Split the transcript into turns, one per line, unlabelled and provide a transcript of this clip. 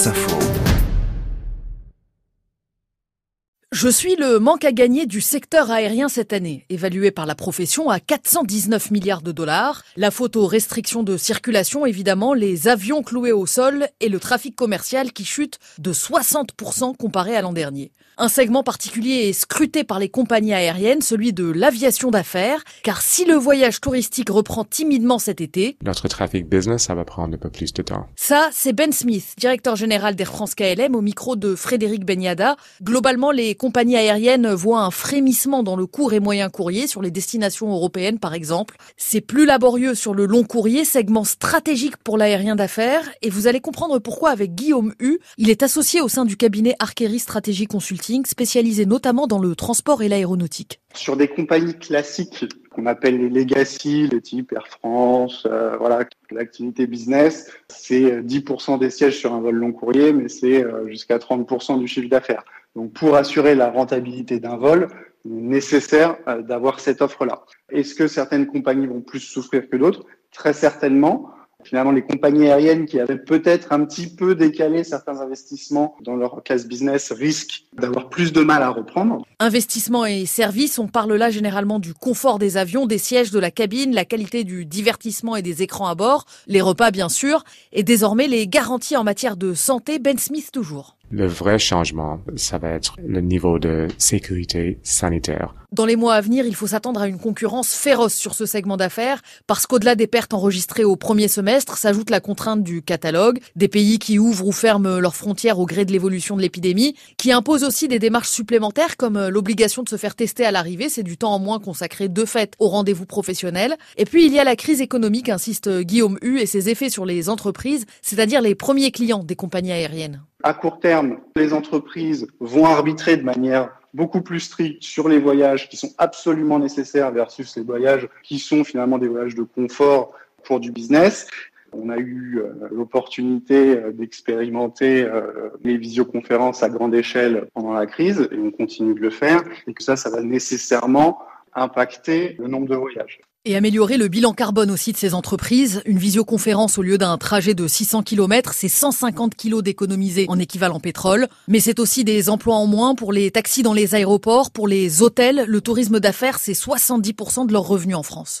France
Je suis le manque à gagner du secteur aérien cette année, évalué par la profession à 419 milliards de dollars. La faute aux restrictions de circulation, évidemment, les avions cloués au sol et le trafic commercial qui chute de 60% comparé à l'an dernier. Un segment particulier est scruté par les compagnies aériennes, celui de l'aviation d'affaires, car si le voyage touristique reprend timidement cet été,
notre trafic business, ça va prendre un peu plus de temps.
Ça, c'est Ben Smith, directeur général d'Air France KLM, au micro de Frédéric Benyada. Globalement, les compagnies aériennes voient un frémissement dans le court et moyen courrier sur les destinations européennes, par exemple. C'est plus laborieux sur le long courrier, segment stratégique pour l'aérien d'affaires, et vous allez comprendre pourquoi avec Guillaume Hu. Il est associé au sein du cabinet Archery Strategy Consulting spécialisé notamment dans le transport et l'aéronautique.
Sur des compagnies classiques qu'on appelle les legacy, les types Air France, euh, voilà, l'activité business, c'est 10% des sièges sur un vol long courrier, mais c'est euh, jusqu'à 30% du chiffre d'affaires. Donc pour assurer la rentabilité d'un vol, il est nécessaire euh, d'avoir cette offre-là. Est-ce que certaines compagnies vont plus souffrir que d'autres? Très certainement. Finalement, les compagnies aériennes qui avaient peut-être un petit peu décalé certains investissements dans leur classe business risquent d'avoir plus de mal à reprendre.
Investissements et services, on parle là généralement du confort des avions, des sièges, de la cabine, la qualité du divertissement et des écrans à bord, les repas bien sûr, et désormais les garanties en matière de santé, Ben Smith toujours.
Le vrai changement, ça va être le niveau de sécurité sanitaire.
Dans les mois à venir, il faut s'attendre à une concurrence féroce sur ce segment d'affaires, parce qu'au-delà des pertes enregistrées au premier semestre, s'ajoute la contrainte du catalogue, des pays qui ouvrent ou ferment leurs frontières au gré de l'évolution de l'épidémie, qui imposent aussi des démarches supplémentaires comme l'obligation de se faire tester à l'arrivée, c'est du temps en moins consacré de fait au rendez-vous professionnel. Et puis il y a la crise économique, insiste Guillaume Hu, et ses effets sur les entreprises, c'est-à-dire les premiers clients des compagnies aériennes.
À court terme, les entreprises vont arbitrer de manière beaucoup plus stricte sur les voyages qui sont absolument nécessaires versus les voyages qui sont finalement des voyages de confort pour du business. On a eu euh, l'opportunité euh, d'expérimenter euh, les visioconférences à grande échelle pendant la crise et on continue de le faire et que ça, ça va nécessairement impacter le nombre de voyages.
Et améliorer le bilan carbone aussi de ces entreprises. Une visioconférence au lieu d'un trajet de 600 km, c'est 150 kg d'économisés en équivalent pétrole. Mais c'est aussi des emplois en moins pour les taxis dans les aéroports, pour les hôtels. Le tourisme d'affaires, c'est 70% de leurs revenus en France.